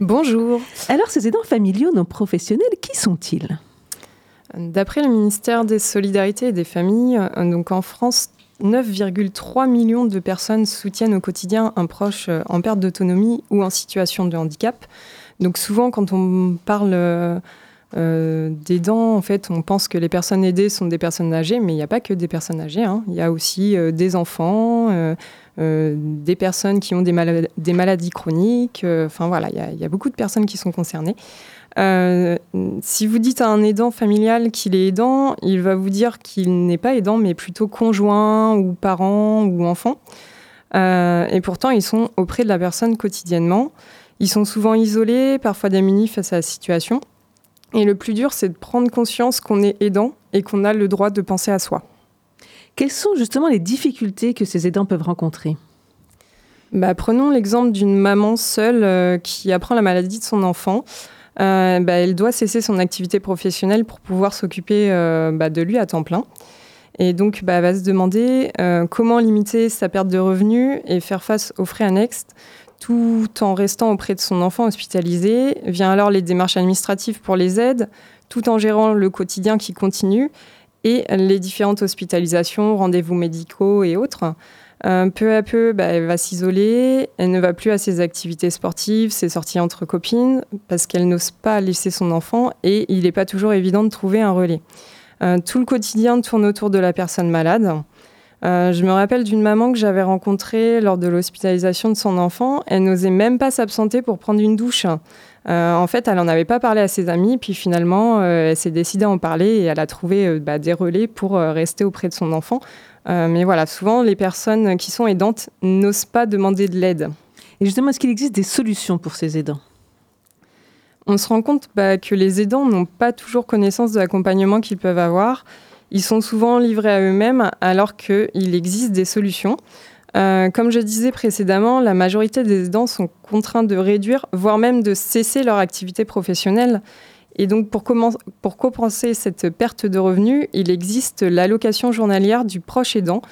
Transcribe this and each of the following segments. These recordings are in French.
Bonjour. Alors, ces aidants familiaux non professionnels, qui sont-ils? D'après le ministère des Solidarités et des Familles, euh, donc en France, 9,3 millions de personnes soutiennent au quotidien un proche euh, en perte d'autonomie ou en situation de handicap. Donc souvent, quand on parle euh, d'aidants, en fait, on pense que les personnes aidées sont des personnes âgées, mais il n'y a pas que des personnes âgées. Hein. Il y a aussi des enfants, euh, des personnes qui ont des, maladies chroniques. Euh, enfin voilà, il y, a beaucoup de personnes qui sont concernées. Euh, si vous dites à un aidant familial qu'il est aidant, il va vous dire qu'il n'est pas aidant, mais plutôt conjoint ou parent ou enfant. et pourtant, ils sont auprès de la personne quotidiennement. Ils sont souvent isolés, parfois démunis face à la situation. Et le plus dur, c'est de prendre conscience qu'on est aidant et qu'on a le droit de penser à soi. Quelles sont justement les difficultés que ces aidants peuvent rencontrer? Bah, Prenons l'exemple d'une maman seule euh, qui apprend la maladie de son enfant. Euh, bah, elle doit cesser son activité professionnelle pour pouvoir s'occuper euh, bah, de lui à temps plein. Et donc, elle va se demander comment limiter sa perte de revenus et faire face aux frais annexes tout en restant auprès de son enfant hospitalisé. Vient alors les démarches administratives pour les aides, tout en gérant le quotidien qui continue et les différentes hospitalisations, rendez-vous médicaux et autres. Euh, peu à peu, bah, elle va s'isoler, elle ne va plus à ses activités sportives, ses sorties entre copines, parce qu'elle n'ose pas laisser son enfant et il n'est pas toujours évident de trouver un relais. Euh, tout le quotidien tourne autour de la personne malade. Euh, je me rappelle d'une maman que j'avais rencontrée lors de l'hospitalisation de son enfant. Elle n'osait même pas s'absenter pour prendre une douche. Euh, en fait, elle n'en avait pas parlé à ses amis, puis finalement, euh, elle s'est décidée à en parler et elle a trouvé bah, des relais pour rester auprès de son enfant. mais voilà, souvent, les personnes qui sont aidantes n'osent pas demander de l'aide. Et justement, est-ce qu'il existe des solutions pour ces aidants? On se rend compte bah, que les aidants n'ont pas toujours connaissance de l'accompagnement qu'ils peuvent avoir. Ils sont souvent livrés à eux-mêmes alors qu'il existe des solutions. Euh, comme je disais précédemment, la majorité des aidants sont contraints de réduire, voire même de cesser leur activité professionnelle. Et donc, pour, compenser cette perte de revenus, il existe l'allocation journalière du proche aidant,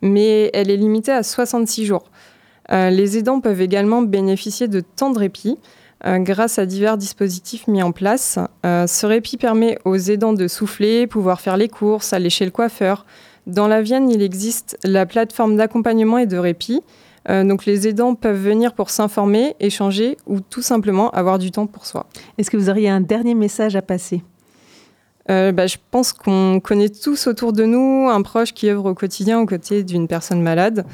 mais elle est limitée à 66 jours. Euh, les aidants peuvent également bénéficier de temps de répit euh, grâce à divers dispositifs mis en place. ce répit permet aux aidants de souffler, pouvoir faire les courses, aller chez le coiffeur, dans la Vienne, il existe la plateforme d'accompagnement et de répit. Euh, donc les aidants peuvent venir pour s'informer, échanger ou tout simplement avoir du temps pour soi. Est-ce que vous auriez un dernier message à passer? Euh, bah, je pense qu'on connaît tous autour de nous un proche qui œuvre au quotidien aux côtés d'une personne malade.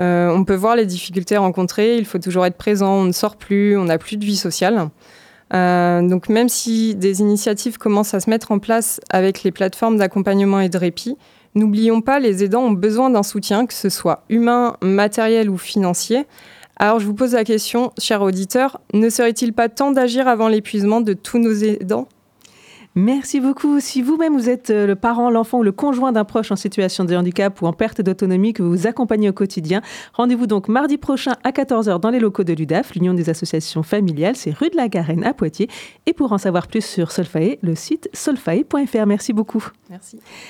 Euh, on peut voir les difficultés rencontrées, il faut toujours être présent, on ne sort plus, on n'a plus de vie sociale. donc même si des initiatives commencent à se mettre en place avec les plateformes d'accompagnement et de répit, N'oublions pas, les aidants ont besoin d'un soutien, que ce soit humain, matériel ou financier. Alors je vous pose la question, cher auditeur, ne serait-il pas temps d'agir avant l'épuisement de tous nos aidants? Merci beaucoup. Si vous-même vous êtes euh, le parent, l'enfant ou le conjoint d'un proche en situation de handicap ou en perte d'autonomie que vous vous accompagnez au quotidien, rendez-vous donc mardi prochain à 14h dans les locaux de l'UDAF, l'Union des associations familiales, c'est rue de la Garenne à Poitiers. Et pour en savoir plus sur Solfae, le site solfae.fr. Merci beaucoup. Merci.